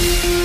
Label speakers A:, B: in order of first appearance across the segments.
A: Mais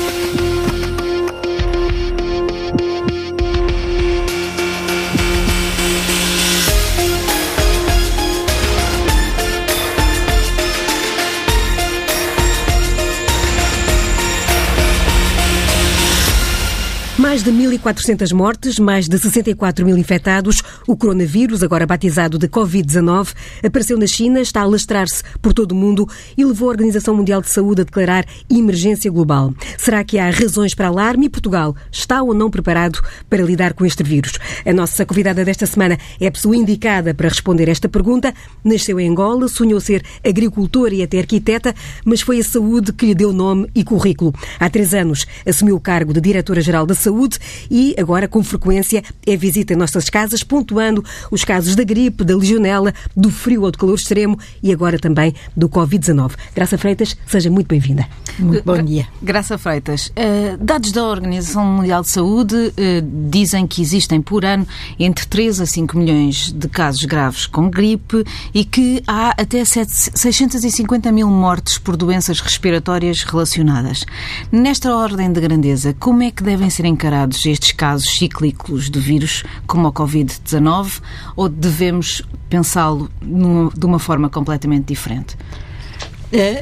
A: de 1.400 mortes, mais de 64 mil infectados. O coronavírus, agora batizado de Covid-19, apareceu na China, está a alastrar-se por todo o mundo e levou a Organização Mundial de Saúde a declarar emergência global. Será que há razões para alarme e Portugal está ou não preparado para lidar com este vírus? A nossa convidada desta semana é a pessoa indicada para responder esta pergunta. Nasceu em Angola, sonhou ser agricultora e até arquiteta, mas foi a saúde que lhe deu nome e currículo. Há três anos assumiu o cargo de Diretora-Geral da Saúde saúde e agora, com frequência, é visita em nossas casas, pontuando os casos da gripe, da legionela, do frio ou do calor extremo e agora também do Covid-19. Graça Freitas, seja muito bem-vinda.
B: Muito bom dia.
C: Graça Freitas, uh, dados da Organização Mundial de Saúde uh, dizem que existem por ano entre 3 a 5 milhões de casos graves com gripe e que há até 7, 650 mil mortes por doenças respiratórias relacionadas. Nesta ordem de grandeza, como é que devem ser encarados estes casos cíclicos de vírus, como a Covid-19, ou devemos pensá-lo de uma forma completamente diferente?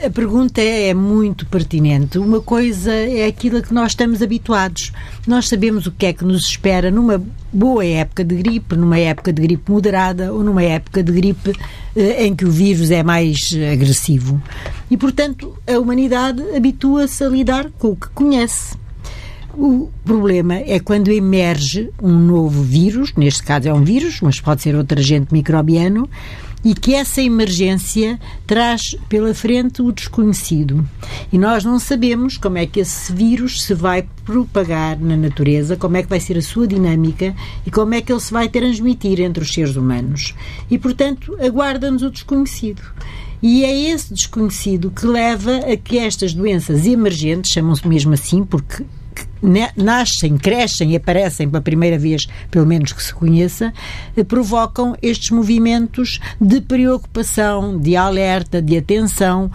B: A pergunta é muito pertinente. Uma coisa é aquilo a que nós estamos habituados. Nós sabemos o que é que nos espera numa boa época de gripe, numa época de gripe moderada ou numa época de gripe eh, em que o vírus é mais agressivo. E, portanto, a humanidade habitua-se a lidar com o que conhece. O problema é quando emerge um novo vírus, neste caso é um vírus, mas pode ser outro agente microbiano, e que essa emergência traz pela frente o desconhecido. E nós não sabemos como é que esse vírus se vai propagar na natureza, como é que vai ser a sua dinâmica e como é que ele se vai transmitir entre os seres humanos. E, portanto, aguarda-nos o desconhecido. E é esse desconhecido que leva a que estas doenças emergentes, chamam-se mesmo assim, porque nascem, crescem e aparecem pela primeira vez, pelo menos que se conheça, eh, provocam estes movimentos de preocupação, de alerta, de atenção,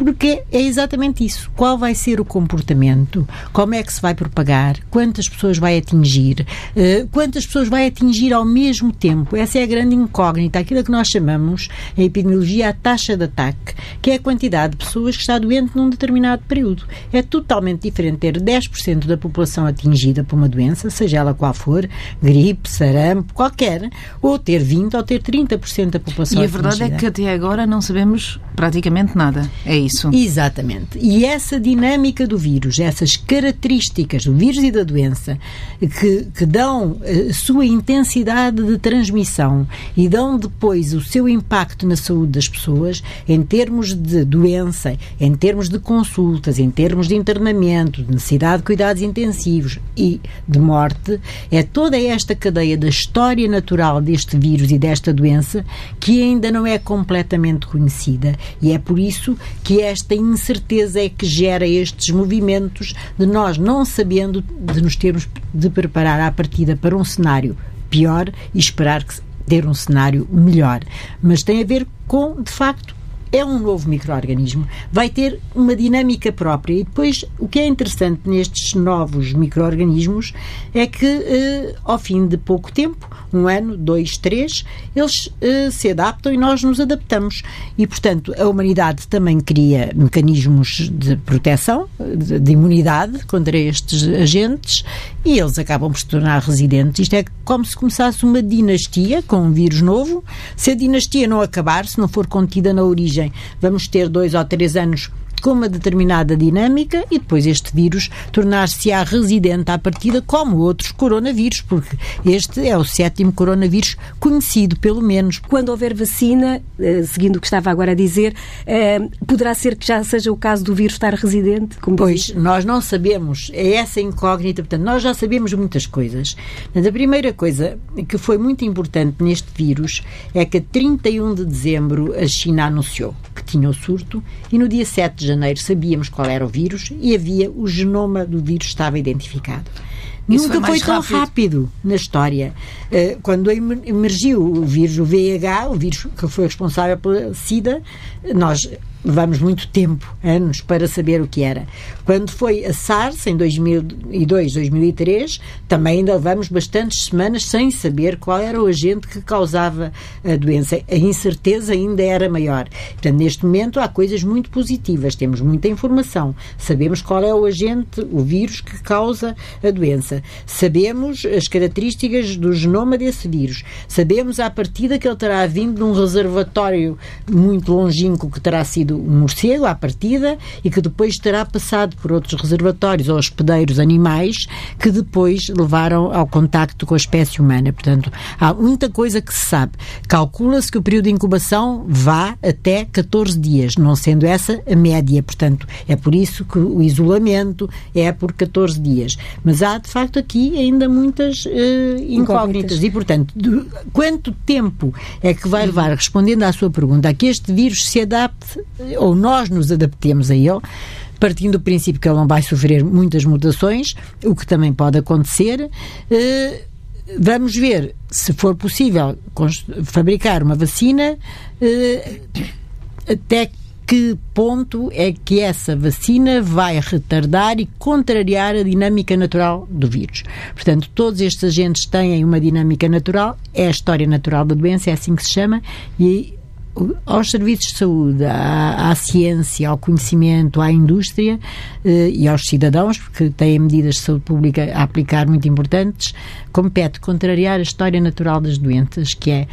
B: porque é exatamente isso. Qual vai ser o comportamento? Como é que se vai propagar? Quantas pessoas vai atingir? Uh, quantas pessoas vai atingir ao mesmo tempo? Essa é a grande incógnita, aquilo que nós chamamos em epidemiologia a taxa de ataque, que é a quantidade de pessoas que está doente num determinado período. É totalmente diferente ter 10% da população atingida por uma doença, seja ela qual for, gripe, sarampo, qualquer, ou ter 20% ou ter 30% da população atingida.
C: E a verdade
B: atingida.
C: é que até agora não sabemos praticamente nada. É isso isso.
B: Exatamente. E essa dinâmica do vírus, essas características do vírus e da doença que, que dão a eh, sua intensidade de transmissão e dão depois o seu impacto na saúde das pessoas, em termos de doença, em termos de consultas, em termos de internamento, de necessidade de cuidados intensivos e de morte, é toda esta cadeia da história natural deste vírus e desta doença que ainda não é completamente conhecida. E é por isso que esta incerteza é que gera estes movimentos de nós não sabendo de nos termos de preparar à partida para um cenário pior e esperar que ter um cenário melhor. Mas tem a ver com, de facto, é um novo microorganismo, vai ter uma dinâmica própria. E depois, o que é interessante nestes novos microorganismos é que, eh, ao fim de pouco tempo, um ano, dois, três, eles eh, se adaptam e nós nos adaptamos. E, portanto, a humanidade também cria mecanismos de proteção, de, de imunidade contra estes agentes e eles acabam por se tornar residentes. Isto é como se começasse uma dinastia com um vírus novo. Se a dinastia não acabar, se não for contida na origem, vamos ter dois ou três anos com uma determinada dinâmica e depois este vírus tornar-se-á residente à partida como outros coronavírus, porque este é o sétimo coronavírus conhecido, pelo menos.
A: Quando houver vacina, eh, seguindo o que estava agora a dizer, eh, poderá ser que já seja o caso do vírus estar residente?
B: pois, nós não sabemos, é essa incógnita, portanto, nós já sabemos muitas coisas. Mas a primeira coisa que foi muito importante neste vírus é que a 31 de dezembro a China anunciou que tinha o surto e no dia 7 de janeiro sabíamos qual era o vírus e havia o genoma do vírus estava identificado. Isso Nunca foi, foi tão rápido. rápido. na história. Eh, quando emergiu o vírus, o VIH, o vírus que foi responsável pela SIDA, nós levamos muito tempo, anos, para saber o que era. Quando foi a SARS, em 2002, 2003, também ainda levamos bastantes semanas sem saber qual era o agente que causava a doença. A incerteza ainda era maior. Portanto, neste momento há coisas muito positivas, temos muita informação, sabemos qual é o agente, o vírus que causa a doença, sabemos as características do genoma desse vírus, sabemos à partida que ele terá vindo de um reservatório muito longínquo que terá sido um morcego à partida e que depois terá passado por outros reservatórios ou hospedeiros animais que depois levaram ao contacto com a espécie humana. Portanto, há muita coisa que se sabe. Calcula-se que o período de incubação vá até 14 dias, não sendo essa a média. Portanto, é por isso que o isolamento é por 14 dias. Mas há, de facto, aqui ainda muitas uh, incógnitas. E, portanto, de, quanto tempo é que vai levar, respondendo à sua pergunta, a que este vírus se adapte ou nós nos adaptemos a ele, partindo do princípio que ele não vai sofrer muitas mutações, o que também pode acontecer. Eh, vamos ver se for possível fabricar uma vacina, eh, até que ponto é que essa vacina vai retardar e contrariar a dinâmica natural do vírus. Portanto, todos estes agentes têm uma dinâmica natural, é a história natural da doença, é assim que se chama, e aos serviços de saúde, à, à, ciência, ao conhecimento, à indústria eh, e aos cidadãos, porque têm medidas de saúde pública a aplicar muito importantes, compete contrariar a história natural das doenças, que é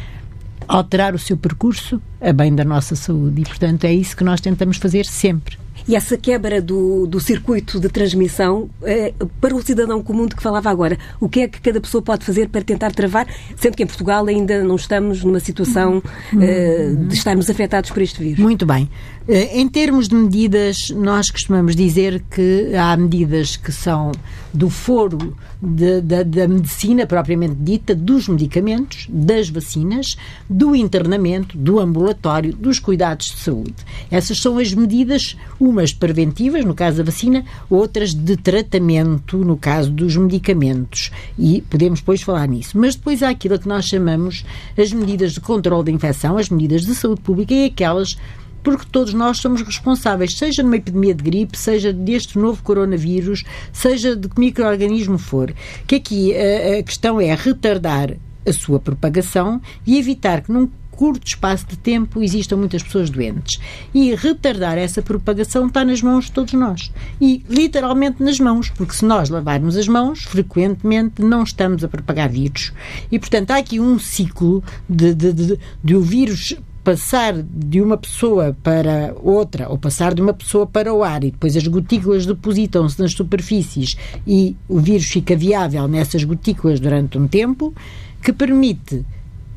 B: alterar o seu percurso a bem da nossa saúde. E, portanto, é isso que nós tentamos fazer sempre.
A: E essa quebra do, do circuito de transmissão, eh, para o cidadão comum de que falava agora, o que é que cada pessoa pode fazer para tentar travar, sendo que em Portugal ainda não estamos numa situação eh, de estarmos afetados por este vírus?
B: Muito bem. Eh, em termos de medidas, nós costumamos dizer que há medidas que são do foro de, da, da medicina propriamente dita, dos medicamentos, das vacinas, do internamento, do ambulatório, dos cuidados de saúde. Essas são as medidas, umas preventivas, no caso da vacina, outras de tratamento, no caso dos medicamentos. E podemos depois falar nisso. Mas depois há aquilo que nós chamamos as medidas de controle da infecção, as medidas de saúde pública e aquelas porque todos nós somos responsáveis, seja numa epidemia de gripe, seja deste novo coronavírus, seja de que microorganismo for. Que aqui a, a questão é retardar a sua propagação e evitar que num curto espaço de tempo existam muitas pessoas doentes. E retardar essa propagação está nas mãos de todos nós. E literalmente nas mãos, porque se nós lavarmos as mãos, frequentemente não estamos a propagar vírus. E, portanto, há aqui um ciclo de, de, de, de o vírus passar de uma pessoa para outra, ou passar de uma pessoa para o ar, e depois as gotículas depositam-se nas superfícies e o vírus fica viável nessas gotículas durante um tempo, que permite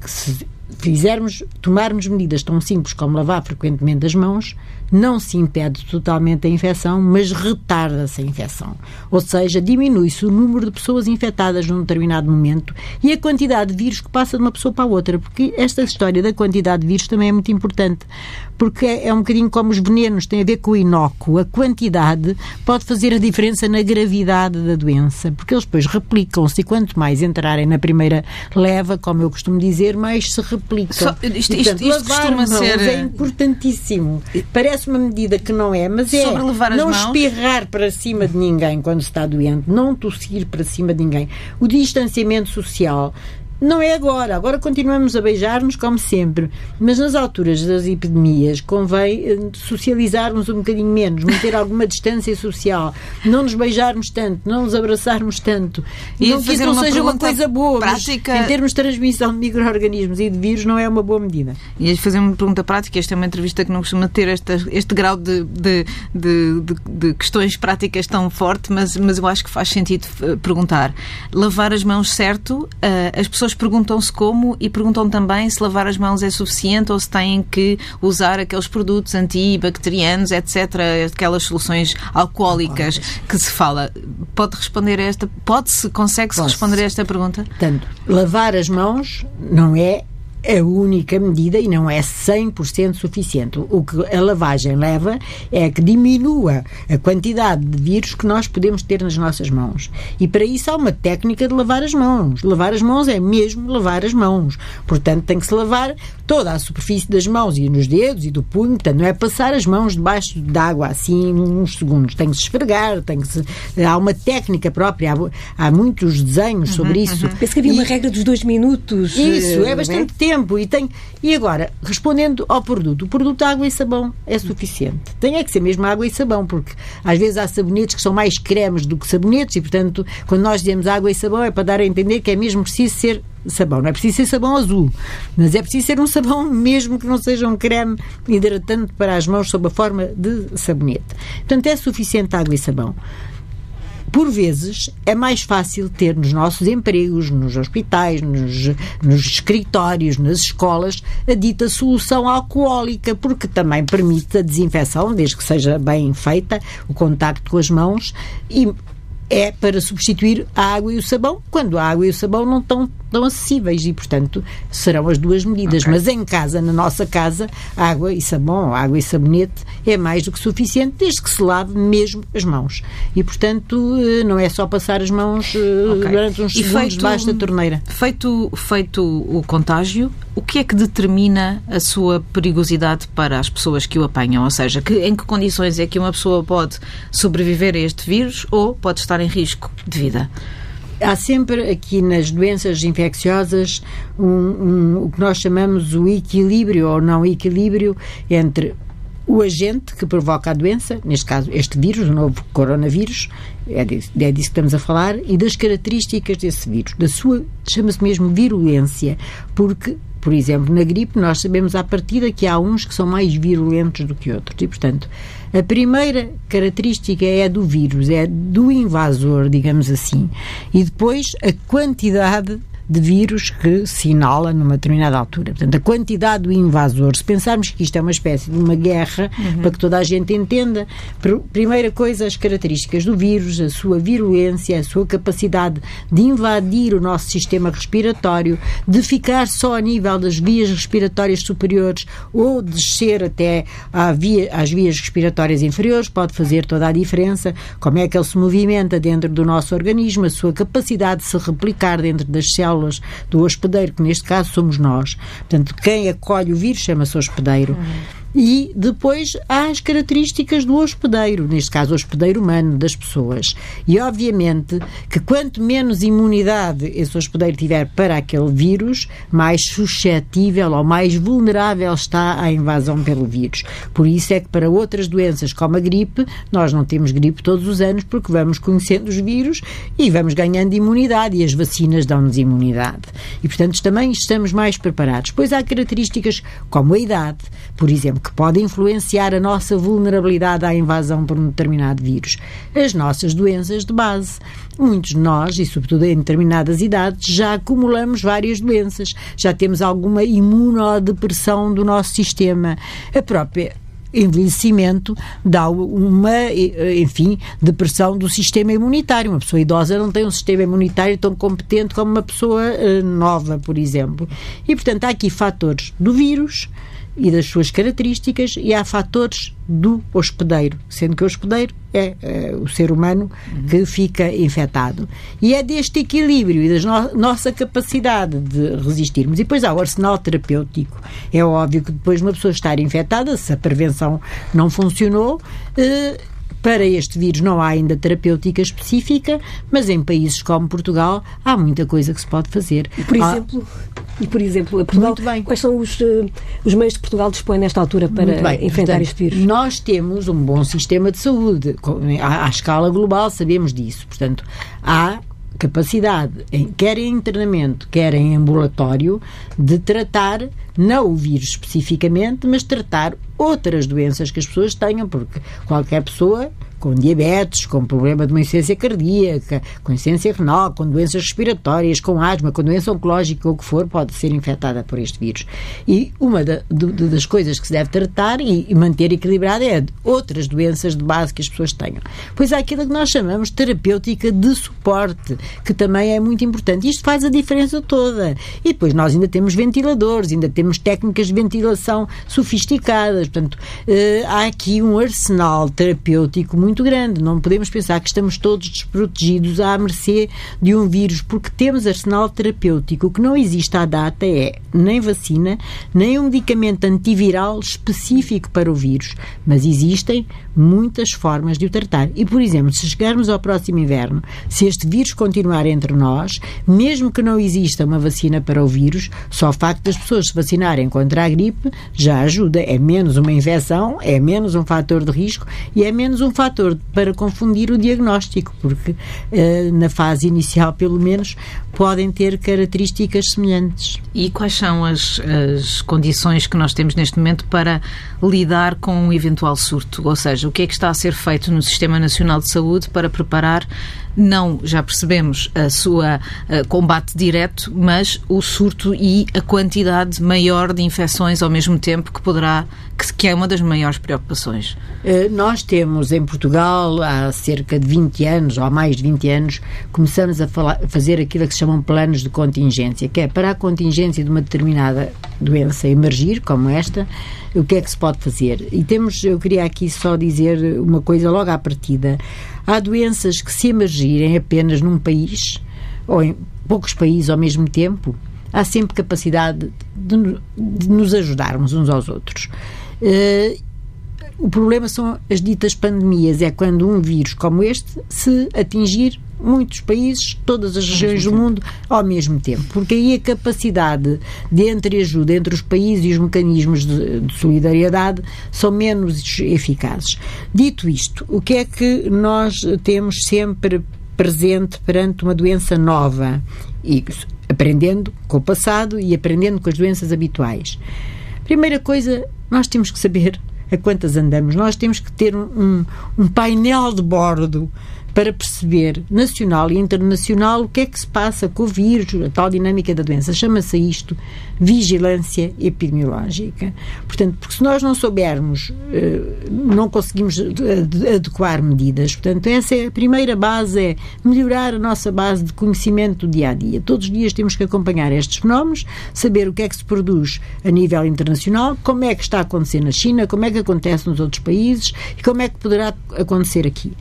B: que se fizermos, tomarmos medidas tão simples como lavar frequentemente as mãos, não se impede totalmente a infecção, mas retarda-se a infecção. Ou seja, diminui-se o número de pessoas infectadas num determinado momento e a quantidade de vírus que passa de uma pessoa para a outra, porque esta história da quantidade de vírus também é muito importante, porque é, é um bocadinho como os venenos, tem a ver com o inócuo. A quantidade pode fazer a diferença na gravidade da doença, porque eles depois replicam-se e quanto mais entrarem na primeira leva, como eu costumo dizer, mais se replicam. Só,
C: isto, e, portanto, isto, isto costuma ser...
B: é importantíssimo. Parece parece uma medida que não é, mas é não mãos. espirrar para cima de ninguém quando está doente, não tossir para cima de ninguém. O distanciamento social não é agora. Agora continuamos a beijar-nos como sempre. Mas nas alturas das epidemias convém eh, socializarmos um bocadinho menos, manter alguma distância social, não nos beijarmos tanto, não nos abraçarmos tanto. E não que isso não seja uma coisa boa, prática... mas em termos de transmissão de micro-organismos e de vírus não é uma boa medida.
C: E fazer uma pergunta prática, esta é uma entrevista que não costuma ter esta, este grau de, de, de, de, questões práticas tão forte, mas, mas eu acho que faz sentido eh, perguntar. Lavar as mãos certo, uh, as pessoas pessoas perguntam-se como e perguntam também se lavar as mãos é suficiente ou se têm que usar aqueles produtos antibacterianos, etc., aquelas soluções alcoólicas que se fala. Pode responder a esta? Pode-se, consegue-se responder a esta pergunta?
B: Portanto, lavar as mãos não é é a única medida e não é 100% suficiente. O que a lavagem leva é que diminua a quantidade de vírus que nós podemos ter nas nossas mãos. E para isso há uma técnica de lavar as mãos. Lavar as mãos é mesmo lavar as mãos. Portanto, tem que se lavar toda a superfície das mãos e nos dedos e do punho. Portanto, não é passar as mãos debaixo d'água assim uns segundos. Tem que se esfregar, tem que se... há uma técnica própria. Há, há muitos desenhos sobre uhum, isso. Uhum.
A: Penso que havia e... uma regra dos dois minutos.
B: Isso, é bastante é? Tempo e tem. E agora, respondendo ao produto, o produto água e sabão é suficiente. Tem é que ser mesmo água e sabão, porque às vezes há sabonetes que são mais cremes do que sabonetes e, portanto, quando nós dizemos água e sabão é para dar a entender que é mesmo preciso ser sabão. Não é preciso ser sabão azul, mas é preciso ser um sabão mesmo que não seja um creme hidratante para as mãos sob a forma de sabonete. Portanto, é suficiente água e sabão por vezes, é mais fácil ter nos nossos empregos, nos hospitais, nos, nos escritórios, nas escolas, a dita solução alcoólica, porque também permite a desinfecção, desde que seja bem feita, o contacto com as mãos e é para substituir a água e o sabão, quando a água e o sabão não estão tão acessíveis e, portanto, serão as duas medidas. Okay. Mas em casa, na nossa casa, água e sabão, água e sabonete é mais do que suficiente, desde que se lave mesmo as mãos. E, portanto, eh, não é só passar as mãos eh, okay. durante uns e segundos feito, debaixo da torneira.
C: Feito, feito o contágio, o que é que determina a sua perigosidade para as pessoas que o apanham? Ou seja, que, em que condições é que uma pessoa pode sobreviver a este vírus ou pode estar em risco de vida?
B: Há sempre aqui nas doenças infecciosas um, um, o que nós chamamos o equilíbrio ou não equilíbrio entre o agente que provoca a doença, neste caso este vírus, o novo coronavírus, é disso, é disso que estamos a falar, e das características desse vírus, da sua, chama-se mesmo virulência, porque por exemplo, na gripe, nós sabemos à partida que há uns que são mais virulentos do que outros. E, portanto, a primeira característica é do vírus, é do invasor, digamos assim. E depois a quantidade de vírus que se inala numa determinada altura. Portanto, a quantidade do invasor, se pensarmos que isto é uma espécie de uma guerra, uhum. para que toda a gente entenda, primeira coisa, as características do vírus, a sua virulência, a sua capacidade de invadir o nosso sistema respiratório, de ficar só a nível das vias respiratórias superiores ou descer até via, às vias respiratórias inferiores, pode fazer toda a diferença. Como é que ele se movimenta dentro do nosso organismo, a sua capacidade de se replicar dentro das células do hospedeiro, que neste caso somos nós. Portanto, quem acolhe o vírus chama-se hospedeiro. Uhum e depois há as características do hospedeiro, neste caso o hospedeiro humano das pessoas. E obviamente que quanto menos imunidade esse hospedeiro tiver para aquele vírus, mais suscetível ou mais vulnerável está à invasão pelo vírus. Por isso é que para outras doenças como a gripe, nós não temos gripe todos os anos porque vamos conhecendo os vírus e vamos ganhando imunidade e as vacinas dão-nos imunidade. E portanto também estamos mais preparados. Pois há características como a idade, por exemplo, que pode influenciar a nossa vulnerabilidade à invasão por um determinado vírus. As nossas doenças de base. Muitos de nós, e sobretudo em determinadas idades, já acumulamos várias doenças, já temos alguma imunodepressão do nosso sistema. A própria envelhecimento dá uma, enfim, depressão do sistema imunitário. Uma pessoa idosa não tem um sistema imunitário tão competente como uma pessoa uh, nova, por exemplo. E, portanto, há aqui fatores do vírus, e das suas características e há fatores do hospedeiro, sendo que o hospedeiro é, é o ser humano uhum. que fica infectado. E é deste equilíbrio e da no nossa capacidade de resistirmos. E depois há o arsenal terapêutico. É óbvio que depois uma pessoa estar infectada, se a prevenção não funcionou, eh, para este vírus não há ainda terapêutica específica, mas em países como Portugal há muita coisa que se pode fazer.
A: Por exemplo, e por exemplo Portugal, quais são os, uh, os meios que Portugal dispõe nesta altura para enfrentar Portanto, este vírus?
B: Nós temos um bom sistema de saúde. À, à escala global sabemos disso. Portanto, há capacidade, quer em internamento, quer em ambulatório, de tratar, não o vírus especificamente, mas tratar outras doenças que as pessoas tenham, porque qualquer pessoa com diabetes, com problema de uma insuficiência cardíaca, com insuficiência renal, com doenças respiratórias, com asma, com doença oncológica, ou o que for, pode ser infectada por este vírus. E uma da, de, das coisas que se deve tratar e, manter equilibrada é outras doenças de base que as pessoas tenham. Pois há aquilo que nós chamamos de terapêutica de suporte, que também é muito importante. Isto faz a diferença toda. E depois nós ainda temos ventiladores, ainda temos técnicas de ventilação sofisticadas. Portanto, eh, há aqui um arsenal terapêutico muito grande. Não podemos pensar que estamos todos desprotegidos à mercê de um vírus, porque temos arsenal terapêutico. O que não existe à data é nem vacina, nem um medicamento antiviral específico para o vírus. Mas existem muitas formas de o tratar. E, por exemplo, se chegarmos ao próximo inverno, se este vírus continuar entre nós, mesmo que não exista uma vacina para o vírus, só o facto das pessoas se vacinarem contra a gripe já ajuda. É menos uma infecção, é menos um fator de risco e é menos um fator para confundir o diagnóstico, porque eh, na fase inicial, pelo menos, podem ter características semelhantes.
C: E quais são as, as condições que nós temos neste momento para lidar com um eventual surto? Ou seja, o que é que está a ser feito no Sistema Nacional de Saúde para preparar, não, já percebemos, a sua a combate direto, mas o surto e a quantidade maior de infecções ao mesmo tempo que poderá, que, que é uma das maiores preocupações?
B: Eh, nós temos em Portugal, há cerca de 20 anos, ou há mais de 20 anos, começamos a falar, fazer aquilo que se chamam planos de contingência, que é para a contingência de uma determinada doença emergir, como esta, o que é que se pode fazer? E temos, eu queria aqui só dizer uma coisa logo à partida. Há doenças que, se emergirem apenas num país, ou em poucos países ao mesmo tempo, há sempre capacidade de, de nos ajudarmos uns aos outros. Uh, o problema são as ditas pandemias, é quando um vírus como este se atingir muitos países, todas as regiões do mundo, ao mesmo tempo. Porque aí a capacidade de entreajuda entre os países e os mecanismos de, de, solidariedade são menos eficazes. Dito isto, o que é que nós temos sempre presente perante uma doença nova? E aprendendo com o passado e aprendendo com as doenças habituais. Primeira coisa, nós temos que saber a quantas andamos. Nós temos que ter um, um painel de bordo para perceber, nacional e internacional, o que é que se passa com o vírus, a tal dinâmica da doença. Chama-se isto vigilância epidemiológica. Portanto, porque se nós não soubermos, eh, não conseguimos adequar medidas. Portanto, essa é a primeira base, é melhorar a nossa base de conhecimento do dia a dia. Todos os dias temos que acompanhar estes fenómenos, saber o que é que se produz a nível internacional, como é que está a acontecer na China, como é que acontece nos outros países e como é que poderá acontecer aqui.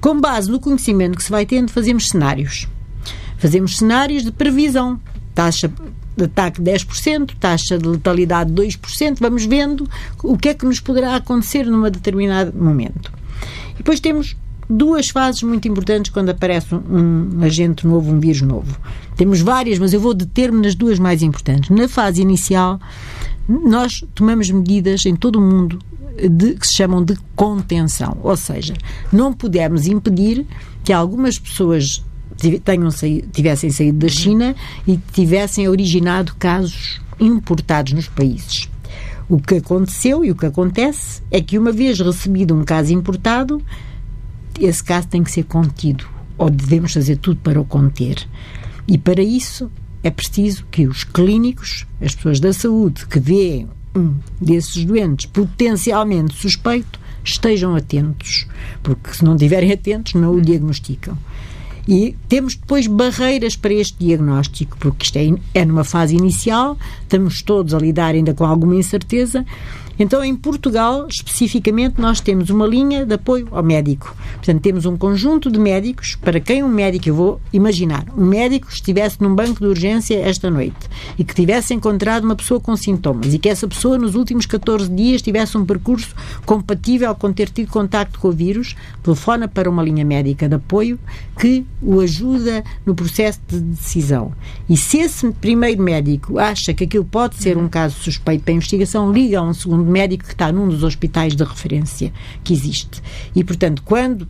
B: Com base no conhecimento que se vai tendo, fazemos cenários. Fazemos cenários de previsão. Taxa de ataque 10%, taxa de letalidade 2%, vamos vendo o que é que nos poderá acontecer num determinado momento. E depois temos duas fases muito importantes quando aparece um, um agente novo, um vírus novo. Temos várias, mas eu vou deter-me nas duas mais importantes. Na fase inicial, nós tomamos medidas em todo o mundo de, que se chamam de contenção. Ou seja, não pudemos impedir que algumas pessoas tenham saído, tivessem saído da China e tivessem originado casos importados nos países. O que aconteceu e o que acontece é que, uma vez recebido um caso importado, esse caso tem que ser contido, ou devemos fazer tudo para o conter. E para isso é preciso que os clínicos, as pessoas da saúde que veem um desses doentes potencialmente suspeito estejam atentos, porque se não estiverem atentos não o diagnosticam. E temos depois barreiras para este diagnóstico, porque isto é, é numa fase inicial, estamos todos a lidar ainda com alguma incerteza então, em Portugal, especificamente, nós temos uma linha de apoio ao médico. Portanto, temos um conjunto de médicos, para quem um médico, eu vou imaginar, um médico estivesse num banco de urgência esta noite e que tivesse encontrado uma pessoa com sintomas e que essa pessoa nos últimos 14 dias tivesse um percurso compatível com ter tido contacto com o vírus, telefona para uma linha médica de apoio que o ajuda no processo de decisão. E se esse primeiro médico acha que aquilo pode ser um caso suspeito para a investigação, liga a um segundo médico que está num dos hospitais de referência que existe. E, portanto, quando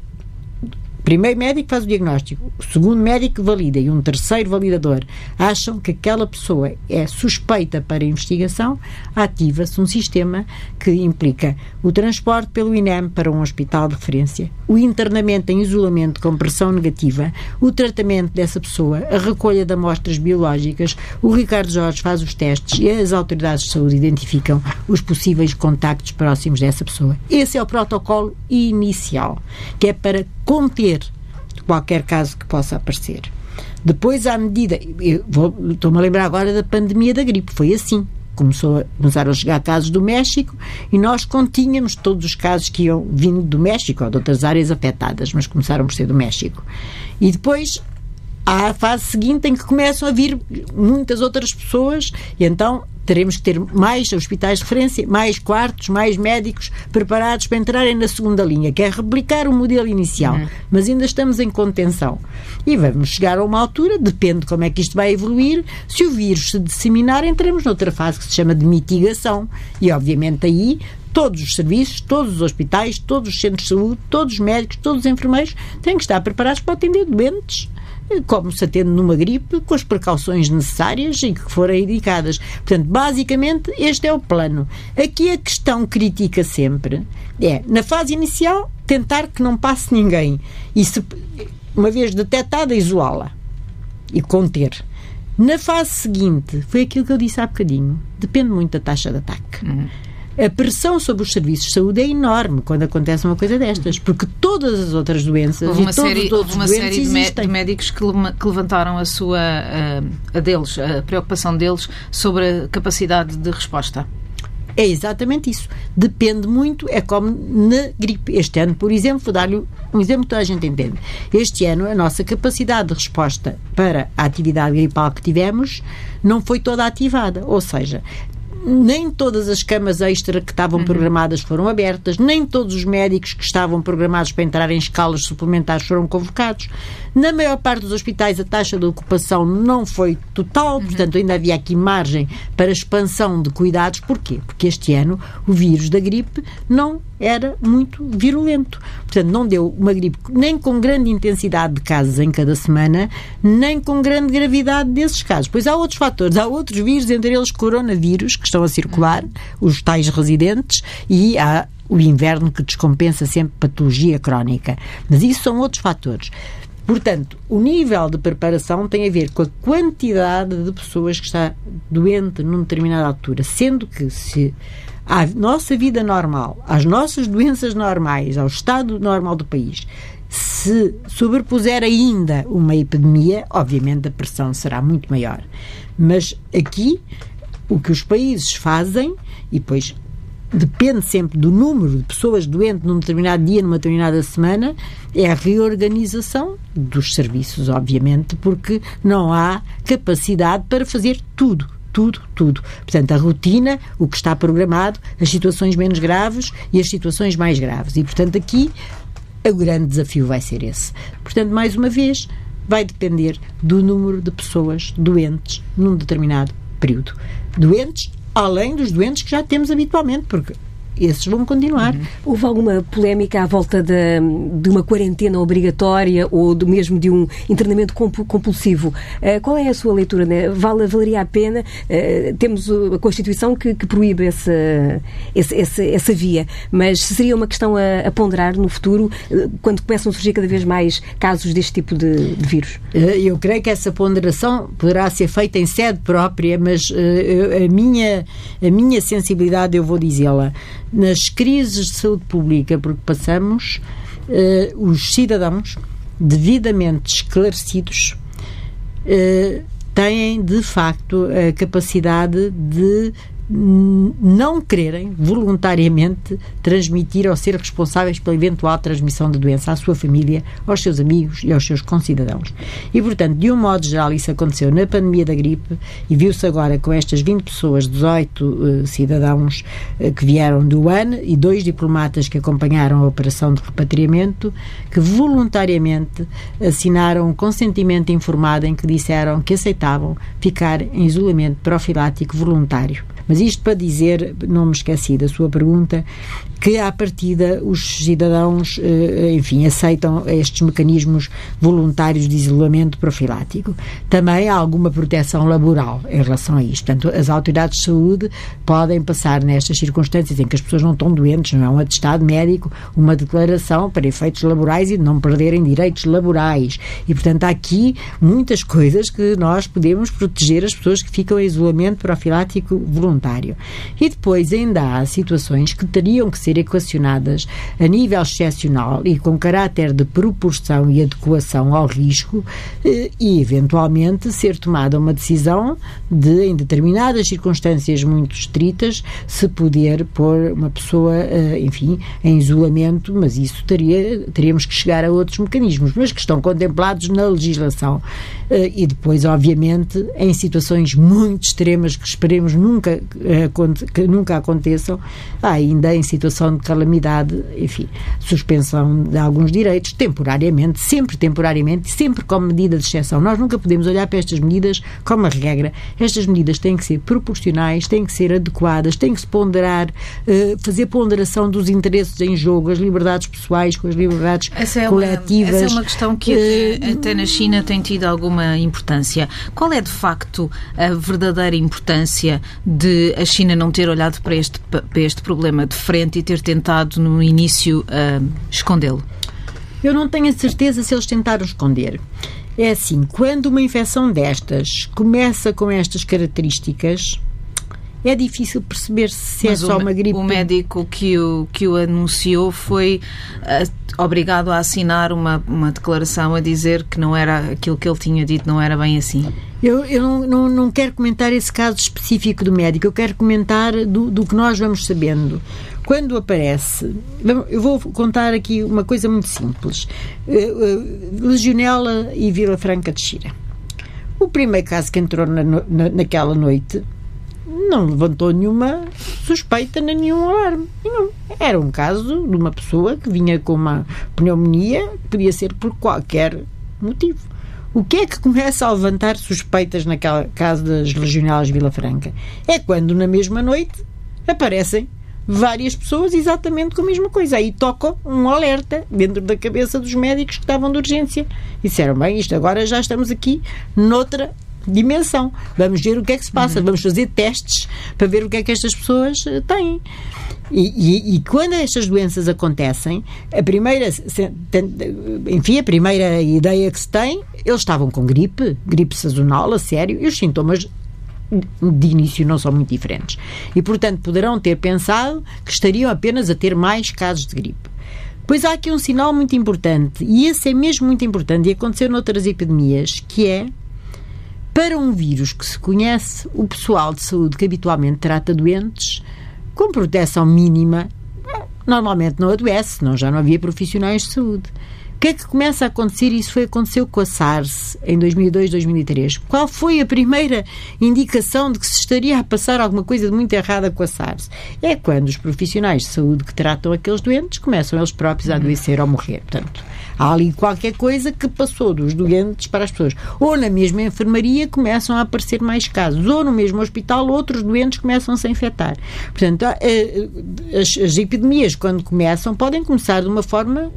B: primeiro médico faz o diagnóstico, o segundo médico valida e um terceiro validador acham que aquela pessoa é suspeita para investigação, ativa-se um sistema que implica o transporte pelo INEM para um hospital de referência, o internamento em isolamento com pressão negativa, o tratamento dessa pessoa, a recolha de amostras biológicas, o Ricardo Jorge faz os testes e as autoridades de saúde identificam os possíveis contactos próximos dessa pessoa. Esse é o protocolo inicial, que é para conter qualquer caso que possa aparecer. Depois, à medida. Estou-me a lembrar agora da pandemia da gripe. Foi assim. Começou começaram a chegar casos do México e nós continhamos todos os casos que iam vindo do México ou de outras áreas afetadas, mas começaram por ser do México. E depois há a fase seguinte em que começam a vir muitas outras pessoas e então teremos que ter mais hospitais de referência, mais quartos, mais médicos preparados para entrarem na segunda linha, que é replicar o modelo inicial. Uhum. Mas ainda estamos em contenção. E vamos chegar a uma altura, depende de como é que isto vai evoluir, se o vírus se disseminar, entramos noutra fase que se chama de mitigação. E, obviamente, aí todos os serviços, todos os hospitais, todos os centros de saúde, todos os médicos, todos os enfermeiros têm que estar preparados para atender doentes como se atende numa gripe, com as precauções necessárias e que forem indicadas. Portanto, basicamente, este é o plano. Aqui a questão crítica sempre é, na fase inicial, tentar que não passe ninguém. E, se, uma vez detectada, isolá-la e conter. Na fase seguinte, foi aquilo que eu disse há bocadinho, depende muito da taxa de ataque. Uhum a pressão sobre os serviços de saúde é enorme quando acontece uma coisa destas, porque todas as outras doenças
C: houve uma
B: e todos
C: série,
B: os outros
C: uma
B: doentes
C: série
B: existem.
C: de médicos que, que levantaram a sua a, a deles, a preocupação deles sobre a capacidade de resposta.
B: É exatamente isso. Depende muito, é como na gripe. Este ano, por exemplo, vou dar-lhe um exemplo que toda a gente entende. Este ano, a nossa capacidade de resposta para a atividade gripal que tivemos não foi toda ativada. Ou seja, nem todas as camas extra que estavam uhum. programadas foram abertas, nem todos os médicos que estavam programados para entrar em escalas suplementares foram convocados. Na maior parte dos hospitais, a taxa de ocupação não foi total, uhum. portanto, ainda havia aqui margem para expansão de cuidados. Porquê? Porque este ano o vírus da gripe não era muito virulento. Portanto, não deu uma gripe nem com grande intensidade de casos em cada semana, nem com grande gravidade desses casos. Pois há outros fatores, há outros vírus, entre eles coronavírus, que estão a circular, os tais residentes, e há o inverno que descompensa sempre patologia crónica. Mas isso são outros fatores. Portanto, o nível de preparação tem a ver com a quantidade de pessoas que está doente numa determinada altura, sendo que se a nossa vida normal, às nossas doenças normais, ao estado normal do país, se sobrepuser ainda uma epidemia, obviamente a pressão será muito maior. Mas aqui, o que os países fazem, e depois depende sempre do número de pessoas doentes num determinado dia, numa determinada semana, é a reorganização dos serviços, obviamente, porque não há capacidade para fazer tudo. Tudo, tudo. Portanto, a rotina, o que está programado, as situações menos graves e as situações mais graves. E, portanto, aqui o grande desafio vai ser esse. Portanto, mais uma vez, vai depender do número de pessoas doentes num determinado período. Doentes além dos doentes que já temos habitualmente, porque esses vão continuar. Uhum.
A: Houve alguma polémica à volta de, de, uma quarentena obrigatória ou do mesmo de um internamento compulsivo? Uh, qual é a sua leitura? Né? Vale, valeria a pena? Uh, temos a Constituição que, que proíbe essa, essa, essa, essa, via, mas seria uma questão a, a ponderar no futuro, uh, quando começam a surgir cada vez mais casos deste tipo de, de, vírus?
B: Eu creio que essa ponderação poderá ser feita em sede própria, mas a, minha, a minha sensibilidade, eu vou dizê-la, nas crises de saúde pública porque passamos, eh, os cidadãos devidamente esclarecidos eh, têm de facto a capacidade de não quererem voluntariamente transmitir ou ser responsáveis pela eventual transmissão da doença à sua família, aos seus amigos e aos seus concidadãos. E, portanto, de um modo geral, isso aconteceu na pandemia da gripe e viu-se agora com estas 20 pessoas, 18 uh, cidadãos uh, que vieram do ano e dois diplomatas que acompanharam a operação de repatriamento, que voluntariamente assinaram um consentimento informado em que disseram que aceitavam ficar em isolamento profilático voluntário. Mas isto para dizer, não me esqueci da sua pergunta, que, à partida, os cidadãos, eh, enfim, aceitam estes mecanismos voluntários de isolamento profilático. Também há alguma proteção laboral em relação a isto. Portanto, as autoridades de saúde podem passar nestas circunstâncias em que as pessoas não estão doentes, não é um atestado médico, uma declaração para efeitos laborais e não perderem direitos laborais. E, portanto, há aqui muitas coisas que nós podemos proteger as pessoas que ficam em isolamento profilático voluntário. E depois ainda há situações que teriam que ser equacionadas a nível excepcional e com caráter de proporção e adequação ao risco eh, e, eventualmente, ser tomada uma decisão de, em determinadas circunstâncias muito estritas, se poder pôr uma pessoa, eh, enfim, em isolamento, mas isso teria, teríamos que chegar a outros mecanismos, mas que estão contemplados na legislação. Eh, e depois, obviamente, em situações muito extremas que esperemos nunca, que nunca aconteçam, ainda em situação de calamidade, enfim, suspensão de alguns direitos, temporariamente, sempre temporariamente, sempre como medida de exceção. Nós nunca podemos olhar para estas medidas como uma regra. Estas medidas têm que ser proporcionais, têm que ser adequadas, têm que se ponderar, uh, fazer ponderação dos interesses em jogo, as liberdades pessoais com as liberdades
C: essa é
B: coletivas.
C: Uma, essa é uma questão que até, uh, até na China tem tido alguma importância. Qual é, de facto, a verdadeira importância de a China não ter olhado para este, para este problema de frente e ter tentado, no início, uh, escondê-lo?
B: Eu não tenho a certeza se eles tentaram esconder. É assim, quando uma infecção destas começa com estas características, é difícil perceber se é Mas é só uma gripe.
C: O médico que o, que o anunciou foi uh, obrigado a assinar uma, uma declaração a dizer que não era aquilo que ele tinha dito, não era bem assim.
B: Eu, eu não, não, não quero comentar esse caso específico do médico, eu quero comentar do, do que nós vamos sabendo. Quando aparece, eu vou contar aqui uma coisa muito simples: eh, eh, Legionela e Vila Franca de Xira. O primeiro caso que entrou na, na, naquela noite não levantou nenhuma suspeita nem nenhum alarme. Nenhum. Era um caso de uma pessoa que vinha com uma pneumonia, que podia ser por qualquer motivo. O que é que começa a levantar suspeitas naquela caso das Legionelas Vila Franca? É quando, na mesma noite, aparecem várias pessoas exatamente com a mesma coisa. Aí toca um alerta dentro da cabeça dos médicos que estavam de urgência. E disseram, bem, isto agora já estamos aqui noutra dimensão. Vamos ver o que é que se passa, uhum. vamos fazer testes para ver o que é que estas pessoas eh, têm. E, e, e, quando estas doenças acontecem, a primeira, enfim, a primeira ideia que se tem, eles estavam com gripe, gripe sazonal, a sério, e os sintomas de início não são muito diferentes. E, portanto, poderão ter pensado que estariam apenas a ter mais casos de gripe. Pois há aqui um sinal muito importante, e esse é mesmo muito importante, e aconteceu noutras epidemias, que é para um vírus que se conhece, o pessoal de saúde que habitualmente trata doentes, com proteção mínima, normalmente não adoece, senão já não havia profissionais de saúde. O que é que começa a acontecer? Isso foi aconteceu com a SARS em 2002, 2003. Qual foi a primeira indicação de que se estaria a passar alguma coisa de muito errada com a SARS? É quando os profissionais de saúde que tratam aqueles doentes começam eles próprios a adoecer ou morrer. Portanto, há ali qualquer coisa que passou dos doentes para as pessoas. Ou na mesma enfermaria começam a aparecer mais casos, ou no mesmo hospital outros doentes começam a se infectar. Portanto, as, as epidemias, quando começam, podem começar de uma forma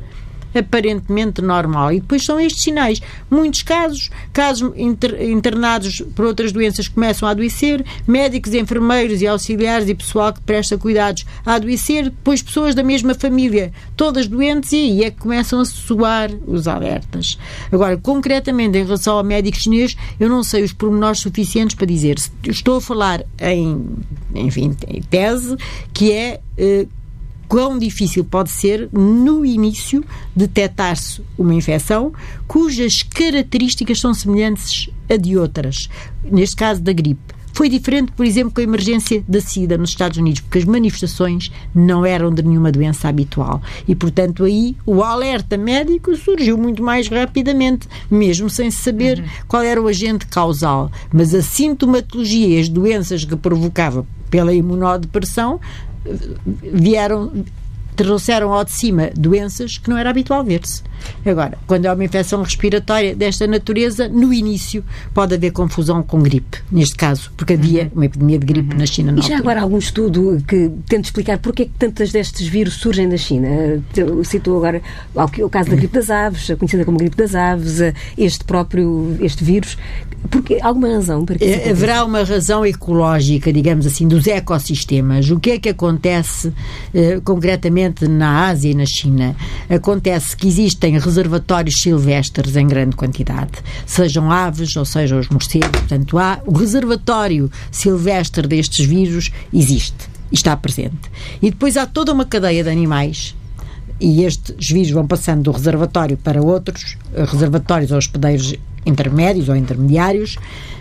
B: aparentemente normal. E depois são estes sinais. Muitos casos, casos inter, internados por outras doenças começam a adoecer, médicos, enfermeiros e auxiliares e pessoal que presta cuidados a adoecer, depois pessoas da mesma família, todas doentes, e aí é que começam a soar os alertas. Agora, concretamente em relação ao médico chinês, eu não sei os pormenores suficientes para dizer. Estou a falar em, enfim, em tese, que é eh, quão difícil pode ser, no início, detectar-se uma infecção cujas características são semelhantes a de outras. Neste caso, da gripe. Foi diferente, por exemplo, com a emergência da SIDA nos Estados Unidos, porque as manifestações não eram de nenhuma doença habitual. E, portanto, aí o alerta médico surgiu muito mais rapidamente, mesmo sem saber uhum. qual era o agente causal. Mas a sintomatologia e as doenças que provocava pela imunodepressão vieram trouxeram ao de cima doenças que não era habitual ver-se. Agora, quando é uma infecção respiratória desta natureza, no início pode haver confusão com gripe, neste caso, porque havia uhum. uma epidemia de gripe uhum. na China.
A: E já agora algum estudo que tente explicar porque é que tantas destes vírus surgem na China? Citou agora o caso da gripe das aves, conhecida como gripe das aves, este próprio, este vírus. Porque alguma razão para que
B: é, Haverá uma razão ecológica, digamos assim, dos ecossistemas. O que é que acontece eh, concretamente na Ásia e na China? Acontece que existem reservatórios silvestres em grande quantidade, sejam aves ou sejam os morcegos. Portanto, há o reservatório silvestre destes vírus existe está presente. E depois há toda uma cadeia de animais e estes vírus vão passando do reservatório para outros eh, reservatórios ou hospedeiros intermédios ou intermediários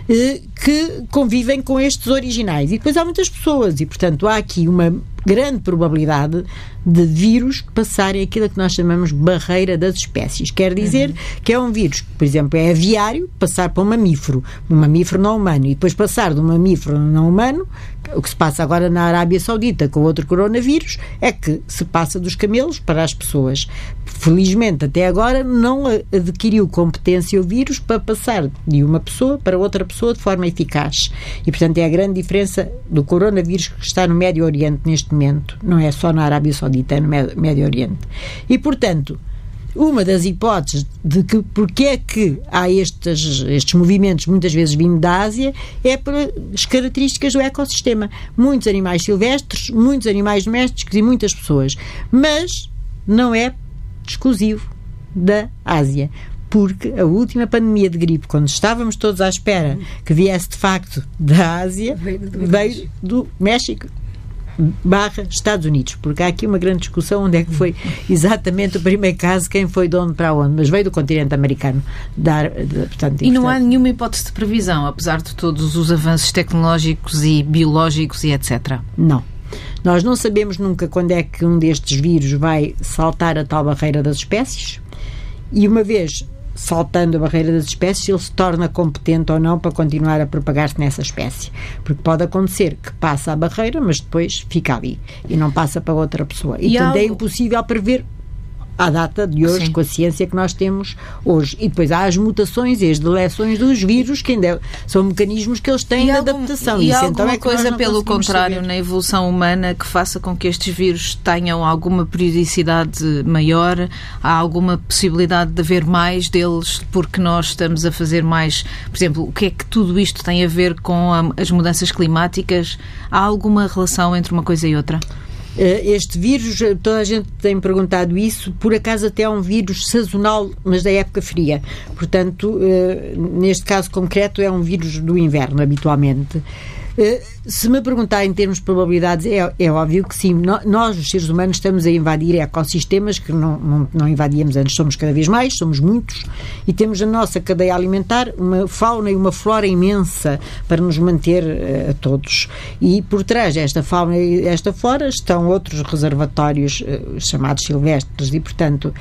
B: que convivem com estes originais. E depois há muitas pessoas, e portanto há aqui uma grande probabilidade de vírus passarem aquilo que nós chamamos barreira das espécies. Quer dizer uhum. que é um vírus que, por exemplo, é aviário, passar para um mamífero, um mamífero não humano, e depois passar de um mamífero não humano, o que se passa agora na Arábia Saudita com outro coronavírus, é que se passa dos camelos para as pessoas. Felizmente, até agora, não adquiriu competência o vírus para passar de uma pessoa para outra pessoa de forma eficaz. E, portanto, é a grande diferença do coronavírus que está no Médio Oriente neste momento. Não é só na Arábia Saudita, é no Médio Oriente. E, portanto, uma das hipóteses de que porque é que há estes, estes movimentos muitas vezes vindo da Ásia é pelas características do ecossistema. Muitos animais silvestres, muitos animais domésticos e muitas pessoas. Mas não é exclusivo da Ásia porque a última pandemia de gripe, quando estávamos todos à espera que viesse de facto da Ásia, veio do México barra Estados Unidos, porque há aqui uma grande discussão onde é que foi exatamente o primeiro caso, quem foi de onde para onde, mas veio do continente americano. Dar,
C: portanto, e não há nenhuma hipótese de previsão, apesar de todos os avanços tecnológicos e biológicos e etc.
B: Não. Nós não sabemos nunca quando é que um destes vírus vai saltar a tal barreira das espécies, e uma vez saltando a barreira das espécies, ele se torna competente ou não para continuar a propagar-se nessa espécie. Porque pode acontecer que passa a barreira, mas depois fica ali e não passa para outra pessoa. E, e algo... é impossível prever à data de hoje, Sim. com a ciência que nós temos hoje. E depois há as mutações e as deleções dos vírus, que ainda são mecanismos que eles têm e de algum, adaptação.
C: E Isso, então, alguma então é coisa, pelo contrário, saber. na evolução humana que faça com que estes vírus tenham alguma periodicidade maior? Há alguma possibilidade de haver mais deles porque nós estamos a fazer mais? Por exemplo, o que é que tudo isto tem a ver com a, as mudanças climáticas? Há alguma relação entre uma coisa e outra?
B: Eh, este vírus, eh, toda a gente tem perguntado isso, por acaso até é um vírus sazonal, mas da época fria. Portanto, eh, neste caso concreto, é um vírus do inverno, habitualmente. Eh, se me perguntar em termos de probabilidades, é, é óbvio que sim. Nós, os seres humanos, estamos a invadir ecossistemas que não, não, não invadíamos antes. Somos cada vez mais, somos muitos, e temos na nossa cadeia alimentar uma fauna e uma flora imensa para nos manter uh, a todos. E por trás desta fauna e esta flora estão outros reservatórios uh, chamados silvestres, e, portanto,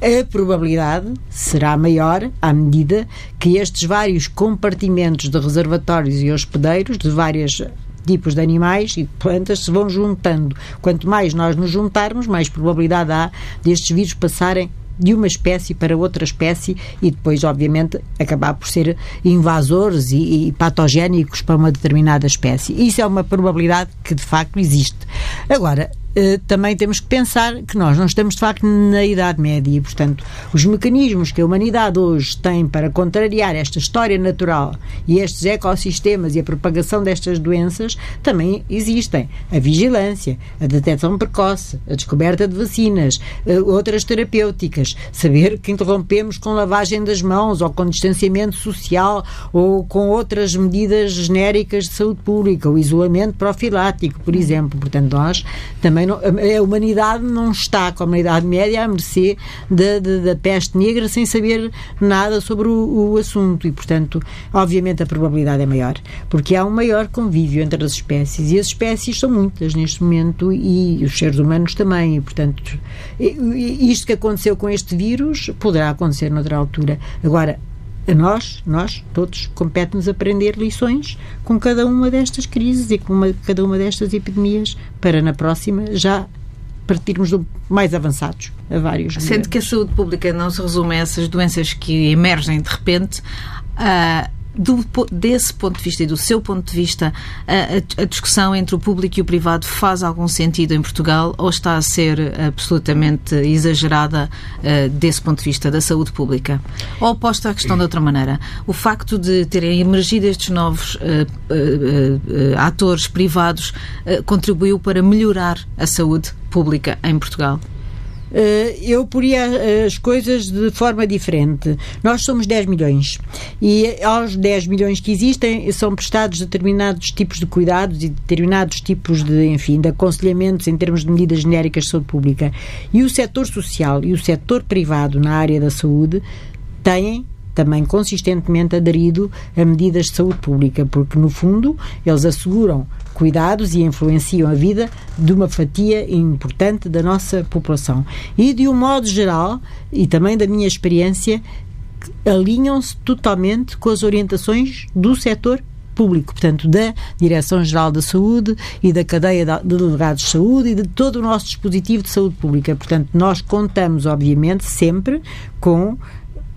B: a probabilidade será maior à medida que estes vários compartimentos de reservatórios e hospedeiros de vários tipos de animais e de plantas se vão juntando. Quanto mais nós nos juntarmos, mais probabilidade há destes vírus passarem de uma espécie para outra espécie e depois, obviamente, acabar por ser invasores e, e, patogénicos para uma determinada espécie. Isso é uma probabilidade que de facto existe. Agora, também temos que pensar que nós não estamos de facto na Idade Média e, portanto, os mecanismos que a humanidade hoje tem para contrariar esta história natural e estes ecossistemas e a propagação destas doenças também existem. A vigilância, a detecção precoce, a descoberta de vacinas, eh, outras terapêuticas, saber que interrompemos com lavagem das mãos ou com distanciamento social ou com outras medidas genéricas de saúde pública, o isolamento profilático, por exemplo. Portanto, nós também também não, a humanidade não está, como a Idade Média, à mercê da, da, da peste negra sem saber nada sobre o, o, assunto. E, portanto, obviamente a probabilidade é maior, porque há um maior convívio entre as espécies. E as espécies são muitas neste momento e os seres humanos também, e, portanto, isto que aconteceu com este vírus poderá acontecer noutra altura. Agora, a nós, nós, todos, compete-nos aprender lições com cada uma destas crises e com uma, cada uma destas epidemias para na próxima já partirmos do mais avançados a vários
C: Sendo níveis. que a saúde pública não se resume a essas doenças que emergem de repente, uh, do, desse ponto de vista e do seu ponto de vista, a, a, discussão entre o público e o privado faz algum sentido em Portugal ou está a ser absolutamente exagerada uh, desse ponto de vista da saúde pública? Ou posto a questão de outra maneira, o facto de terem emergido estes novos uh, uh, atores privados contribuiu para melhorar a saúde pública em Portugal?
B: Eh, eu poria as coisas de forma diferente. Nós somos 10 milhões e aos 10 milhões que existem são prestados determinados tipos de cuidados e determinados tipos de, enfim, de aconselhamentos em termos de medidas genéricas de saúde pública. E o setor social e o setor privado na área da saúde têm também consistentemente aderido a medidas de saúde pública, porque, no fundo, eles asseguram cuidados e influenciam a vida de uma fatia importante da nossa população. E, de um modo geral, e também da minha experiência, alinham-se totalmente com as orientações do setor público, portanto, da Direção-Geral da Saúde e da cadeia de delegados de saúde e de todo o nosso dispositivo de saúde pública. Portanto, nós contamos, obviamente, sempre com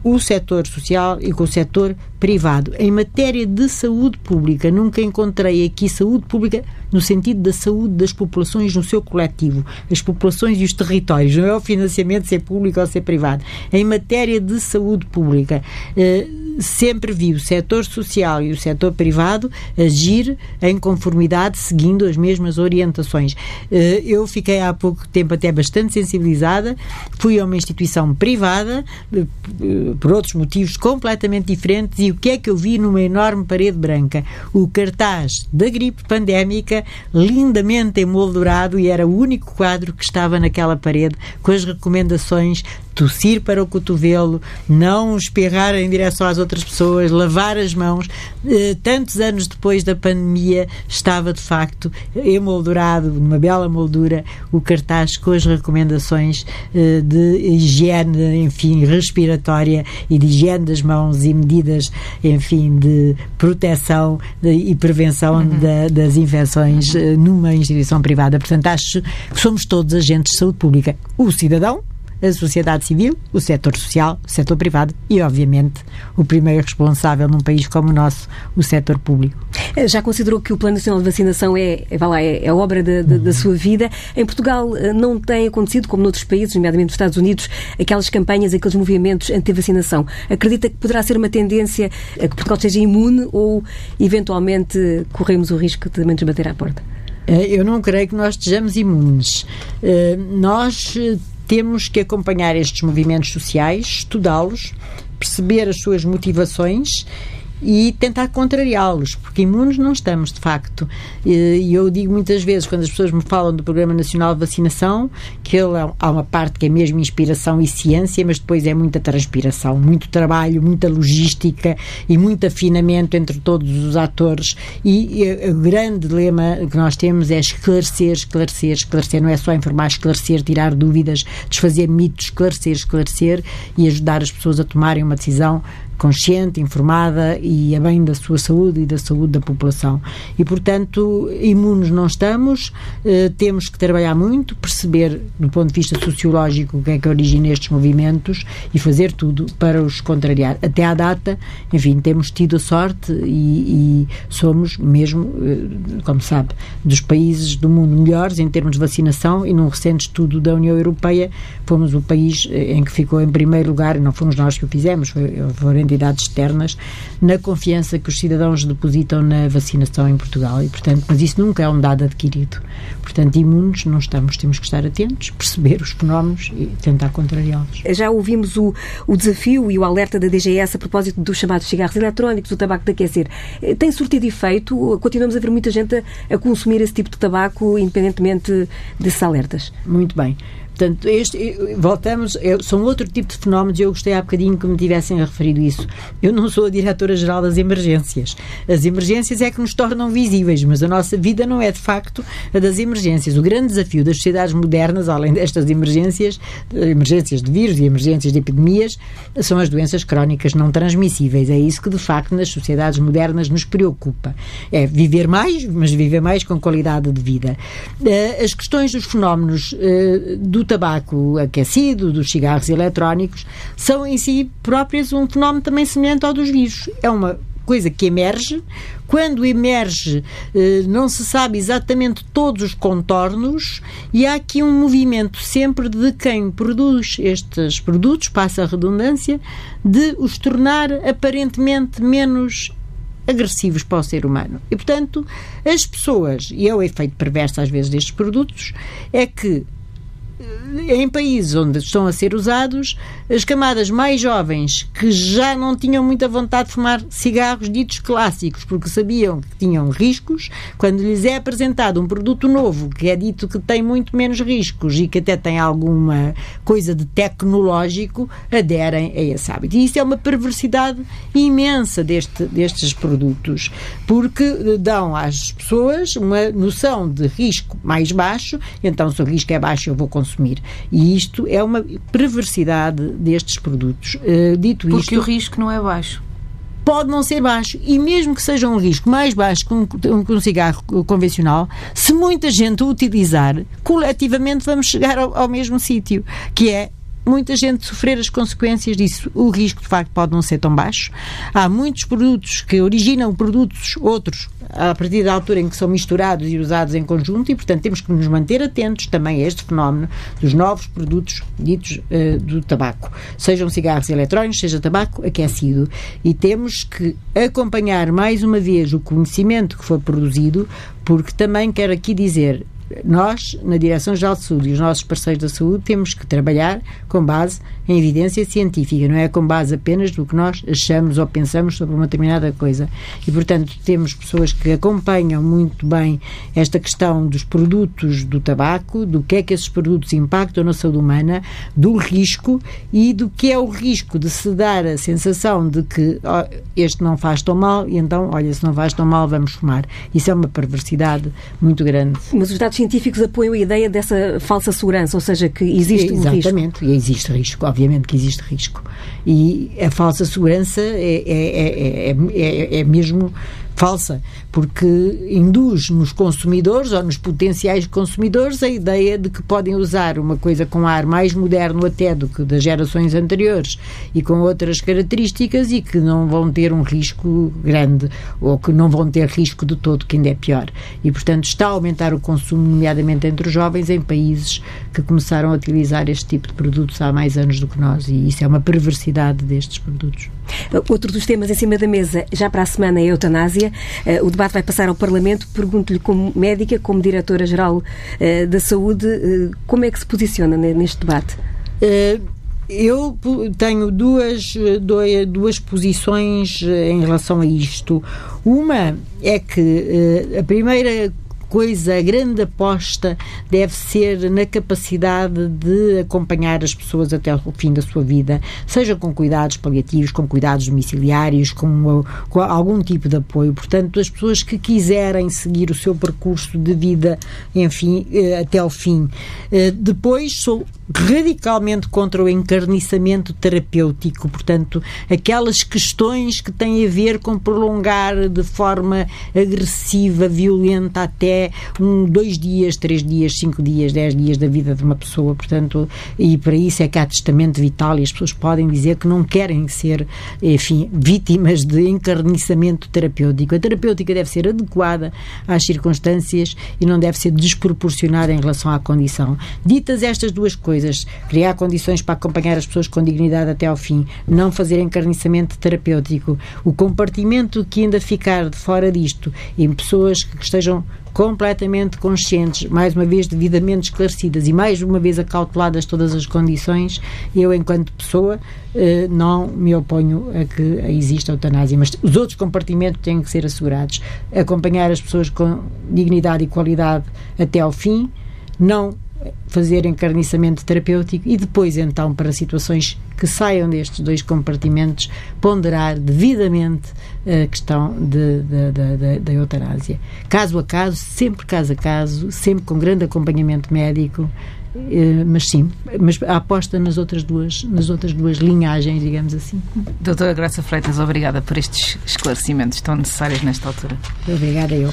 B: o setor social e com o setor privado. Em matéria de saúde pública, nunca encontrei aqui saúde pública no sentido da saúde das populações no seu coletivo, as populações e os territórios, não é o financiamento ser público ou ser privado. Em matéria de saúde pública, eh, sempre vi o setor social e o setor privado agir em conformidade, seguindo as mesmas orientações. Eh, eu fiquei há pouco tempo até bastante sensibilizada, fui a uma instituição privada, eh, por outros motivos completamente diferentes, e o que é que eu vi numa enorme parede branca? O cartaz da gripe pandémica, lindamente emoldurado, e era o único quadro que estava naquela parede, com as recomendações tossir para o cotovelo, não espirrar em direção às outras pessoas, lavar as mãos. Eh, tantos anos depois da pandemia, estava de facto emoldurado, numa bela moldura, o cartaz com as recomendações eh, de higiene, enfim, respiratória e de higiene das mãos e medidas, enfim, de proteção e prevenção uhum. da, das infecções eh, numa instituição privada. Portanto, acho que somos todos agentes de saúde pública. O cidadão, a sociedade civil, o setor social, o setor privado e, obviamente, o primeiro responsável num país como o nosso, o setor público.
A: Eh, já considerou que o Plano Nacional de Vacinação é, é, lá, é, é obra de, de, da sua vida? Em Portugal eh, não tem acontecido, como noutros países, nomeadamente nos Estados Unidos, aquelas campanhas, aqueles movimentos anti-vacinação. Acredita que poderá ser uma tendência a que Portugal esteja imune ou, eventualmente, corremos o risco de nos bater à porta?
B: Eh, eu não creio que nós estejamos imunes. Nós temos que acompanhar estes movimentos sociais, estudá-los, perceber as suas motivações e tentar contrariá-los, porque imunes não estamos, de facto. E eu digo muitas vezes, quando as pessoas me falam do Programa Nacional de Vacinação, que ele, é há uma parte que é mesmo inspiração e ciência, mas depois é muita transpiração, muito trabalho, muita logística e muito afinamento entre todos os atores. E, e o grande lema que nós temos é esclarecer, esclarecer, esclarecer. Não é só informar, esclarecer, tirar dúvidas, desfazer mitos, esclarecer, esclarecer e ajudar as pessoas a tomarem uma decisão consciente, informada e a bem da sua saúde e da saúde da população. E, portanto, imunes não estamos, eh, temos que trabalhar muito, perceber do ponto de vista sociológico o que é que origina estes movimentos e fazer tudo para os contrariar. Até à data, enfim, temos tido a sorte e, e somos mesmo, eh, como sabe, dos países do mundo melhores em termos de vacinação e num recente estudo da União Europeia fomos o país eh, em que ficou em primeiro lugar, não fomos nós que o fizemos, foi, foram entidades externas, na confiança que os cidadãos depositam na vacinação em Portugal. E, portanto, mas isso nunca é um dado adquirido. Portanto, imunes não estamos, temos que estar atentos, perceber os fenómenos e tentar contrariá-los.
A: Já ouvimos o, o desafio e o alerta da DGS a propósito dos chamados cigarros eletrónicos, do tabaco de aquecer. Eh, tem surtido efeito? Continuamos a ver muita gente a, a consumir esse tipo de tabaco, independentemente desses alertas?
B: Muito bem. Portanto, este, voltamos, eu, são outro tipo de fenómenos eu gostei há bocadinho que me tivessem referido isso. Eu não sou a diretora-geral das emergências. As emergências é que nos tornam visíveis, mas a nossa vida não é de facto a das emergências. O grande desafio das sociedades modernas, além destas emergências, emergências de vírus e emergências de epidemias, são as doenças crónicas não transmissíveis. É isso que de facto nas sociedades modernas nos preocupa. É viver mais, mas viver mais com qualidade de vida. Eh, as questões dos fenómenos eh, do tabaco aquecido, dos cigarros eletrónicos, são em si próprias um fenómeno também semelhante ao dos vírus. É uma coisa que emerge. Quando emerge, eh, não se sabe exatamente todos os contornos, e há aqui um movimento sempre de quem produz estes produtos, passa a redundância, de os tornar aparentemente menos agressivos para o ser humano. E, portanto, as pessoas, e é o efeito perverso às vezes destes produtos, é que em países onde estão a ser usados, as camadas mais jovens que já não tinham muita vontade de fumar cigarros ditos clássicos, porque sabiam que tinham riscos, quando lhes é apresentado um produto novo que é dito que tem muito menos riscos e que até tem alguma coisa de tecnológico, aderem a esse hábito. E isso é uma perversidade imensa deste, destes produtos, porque dão às pessoas uma noção de risco mais baixo, então se o risco é baixo eu vou consumir. E isto é uma perversidade destes produtos. Uh, dito
C: Porque
B: isto.
C: Porque o risco não é baixo
B: pode não ser baixo. E mesmo que seja um risco mais baixo que um, que um cigarro convencional, se muita gente o utilizar, coletivamente vamos chegar ao, ao mesmo sítio, que é muita gente sofrer as consequências disso. O risco, de facto, pode não ser tão baixo. Há muitos produtos que originam produtos outros a partir da altura em que são misturados e usados em conjunto e, portanto, temos que nos manter atentos também a este fenómeno dos novos produtos ditos uh, do tabaco, sejam cigarros eletrónicos, seja tabaco aquecido. E temos que acompanhar mais uma vez o conhecimento que foi produzido, porque também quero aqui dizer, nós, na Direção-Geral de Saúde e os nossos parceiros da saúde, temos que trabalhar com base em evidência científica, não é com base apenas do que nós achamos ou pensamos sobre uma determinada coisa. E, portanto, temos pessoas que acompanham muito bem esta questão dos produtos do tabaco, do que é que esses produtos impactam na saúde humana, do risco e do que é o risco de se dar a sensação de que oh, este não faz tão mal e então, olha, se não faz tão mal, vamos fumar. Isso é uma perversidade muito grande.
A: Mas os dados científicos apoiam a ideia dessa falsa segurança, ou seja, que existe
B: um
A: risco.
B: Exatamente, e existe risco, obviamente que existe risco. E a falsa segurança é, é, é, é mesmo falsa, porque induz nos consumidores ou nos potenciais consumidores a ideia de que podem usar uma coisa com ar mais moderno até do que das gerações anteriores e com outras características e que não vão ter um risco grande ou que não vão ter risco de todo, que ainda é pior. E, portanto, está a aumentar o consumo, nomeadamente entre os jovens, em países que começaram a utilizar este tipo de produtos há mais anos do que nós e isso é uma perversidade destes produtos.
A: Outro dos temas em cima da mesa, já para a semana, é a eutanásia. Uh, o debate vai passar ao Parlamento. Pergunto-lhe, como médica, como diretora-geral uh, da saúde, uh, como é que se posiciona neste debate?
B: Eu tenho duas, duas posições em relação a isto. Uma é que a primeira coisa, a grande aposta deve ser na capacidade de acompanhar as pessoas até o fim da sua vida, seja com cuidados paliativos, com cuidados domiciliários, com, com algum tipo de apoio. Portanto, as pessoas que quiserem seguir o seu percurso de vida, enfim, eh, até ao fim. Eh, depois, sou radicalmente contra o encarniçamento terapêutico, portanto, aquelas questões que têm a ver com prolongar de forma agressiva, violenta até um, dois dias, três dias, cinco dias, dez dias da vida de uma pessoa, portanto, e para isso é que há testamento vital e as pessoas podem dizer que não querem ser, enfim, vítimas de encarniçamento terapêutico. A terapêutica deve ser adequada às circunstâncias e não deve ser desproporcionada em relação à condição. Ditas estas duas coisas, coisas, criar condições para acompanhar as pessoas com dignidade até ao fim, não fazer encarniçamento terapêutico, o compartimento que ainda ficar de fora disto em pessoas que estejam completamente conscientes, mais uma vez devidamente esclarecidas e mais uma vez acauteladas todas as condições, eu, enquanto pessoa, eh, não me oponho a que exista eutanásia. Mas os outros compartimentos têm que ser assegurados. Acompanhar as pessoas com dignidade e qualidade até ao fim, não fazer encarniçamento terapêutico e depois, então, para situações que saiam destes dois compartimentos, ponderar devidamente a questão da eutanásia. Caso a caso, sempre caso a caso, sempre com grande acompanhamento médico, eh, mas sim, mas a aposta nas outras duas, nas outras duas linhagens, digamos assim.
C: Doutora Graça Freitas, obrigada por estes esclarecimentos tão necessários nesta altura.
B: Obrigada eu.